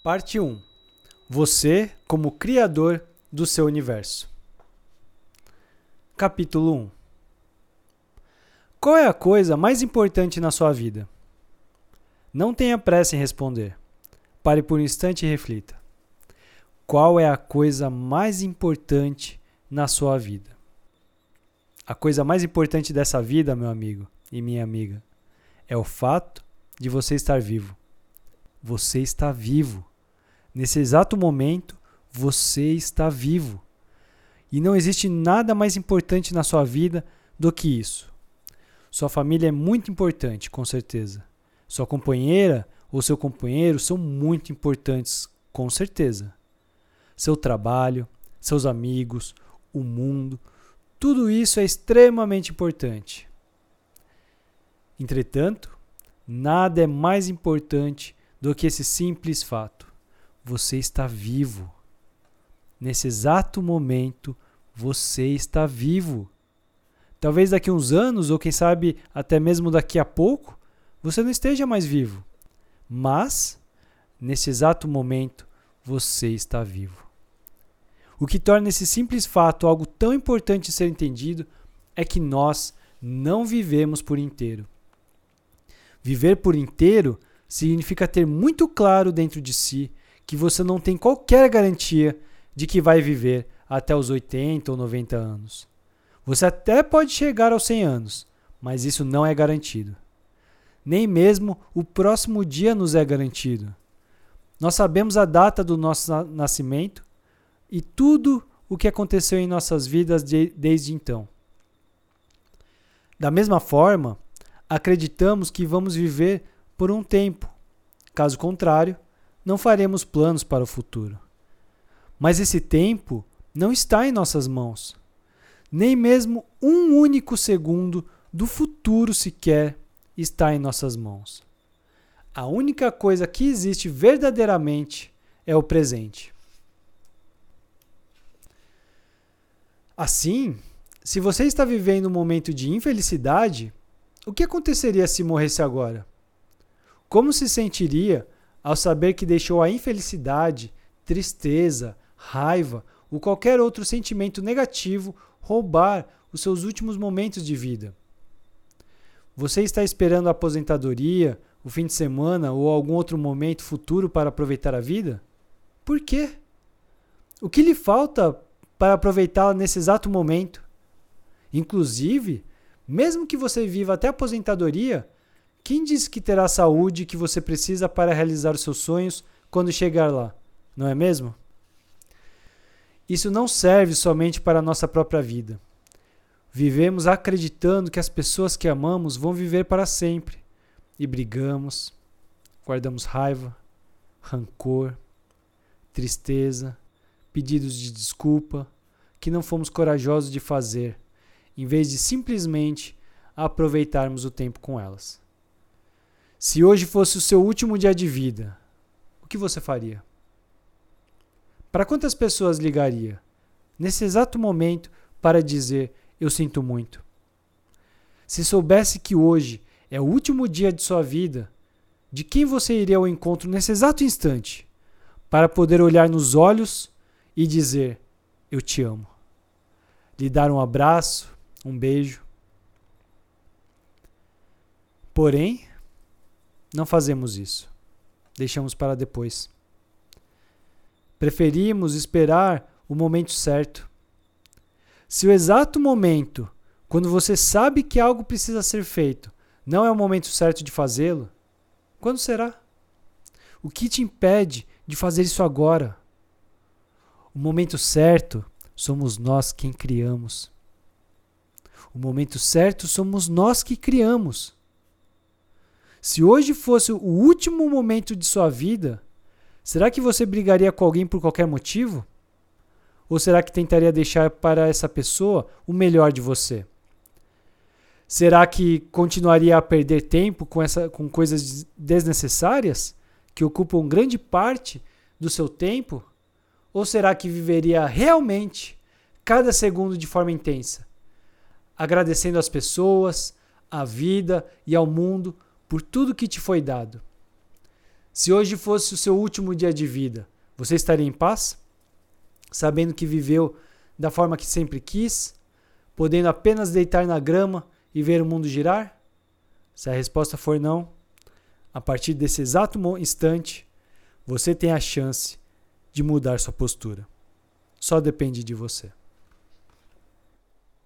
Parte 1. Você como criador do seu universo. Capítulo 1. Qual é a coisa mais importante na sua vida? Não tenha pressa em responder. Pare por um instante e reflita. Qual é a coisa mais importante na sua vida? A coisa mais importante dessa vida, meu amigo e minha amiga, é o fato de você estar vivo. Você está vivo. Nesse exato momento, você está vivo. E não existe nada mais importante na sua vida do que isso. Sua família é muito importante, com certeza. Sua companheira ou seu companheiro são muito importantes, com certeza. Seu trabalho, seus amigos, o mundo, tudo isso é extremamente importante. Entretanto, nada é mais importante do que esse simples fato. Você está vivo. Nesse exato momento, você está vivo. Talvez daqui a uns anos, ou quem sabe até mesmo daqui a pouco, você não esteja mais vivo. Mas, nesse exato momento, você está vivo. O que torna esse simples fato algo tão importante ser entendido é que nós não vivemos por inteiro. Viver por inteiro significa ter muito claro dentro de si que você não tem qualquer garantia de que vai viver até os 80 ou 90 anos. Você até pode chegar aos 100 anos, mas isso não é garantido. Nem mesmo o próximo dia nos é garantido. Nós sabemos a data do nosso nascimento e tudo o que aconteceu em nossas vidas de, desde então. Da mesma forma, acreditamos que vamos viver por um tempo. Caso contrário, não faremos planos para o futuro. Mas esse tempo não está em nossas mãos. Nem mesmo um único segundo do futuro sequer está em nossas mãos. A única coisa que existe verdadeiramente é o presente. Assim, se você está vivendo um momento de infelicidade, o que aconteceria se morresse agora? Como se sentiria ao saber que deixou a infelicidade, tristeza, raiva ou qualquer outro sentimento negativo roubar os seus últimos momentos de vida? Você está esperando a aposentadoria, o fim de semana ou algum outro momento futuro para aproveitar a vida? Por quê? O que lhe falta para aproveitá-la nesse exato momento? Inclusive, mesmo que você viva até a aposentadoria, quem diz que terá a saúde que você precisa para realizar os seus sonhos quando chegar lá? Não é mesmo? Isso não serve somente para a nossa própria vida. Vivemos acreditando que as pessoas que amamos vão viver para sempre e brigamos, guardamos raiva, rancor, tristeza, pedidos de desculpa que não fomos corajosos de fazer em vez de simplesmente aproveitarmos o tempo com elas. Se hoje fosse o seu último dia de vida, o que você faria? Para quantas pessoas ligaria nesse exato momento para dizer eu sinto muito? Se soubesse que hoje é o último dia de sua vida, de quem você iria ao encontro nesse exato instante para poder olhar nos olhos e dizer eu te amo? Lhe dar um abraço, um beijo. Porém, não fazemos isso. Deixamos para depois. Preferimos esperar o momento certo. Se o exato momento, quando você sabe que algo precisa ser feito, não é o momento certo de fazê-lo, quando será? O que te impede de fazer isso agora? O momento certo somos nós quem criamos. O momento certo somos nós que criamos. Se hoje fosse o último momento de sua vida, será que você brigaria com alguém por qualquer motivo? Ou será que tentaria deixar para essa pessoa o melhor de você? Será que continuaria a perder tempo com, essa, com coisas desnecessárias que ocupam grande parte do seu tempo? Ou será que viveria realmente cada segundo de forma intensa? agradecendo às pessoas, à vida e ao mundo por tudo que te foi dado. Se hoje fosse o seu último dia de vida, você estaria em paz? Sabendo que viveu da forma que sempre quis, podendo apenas deitar na grama e ver o mundo girar? Se a resposta for não, a partir desse exato instante, você tem a chance de mudar sua postura. Só depende de você.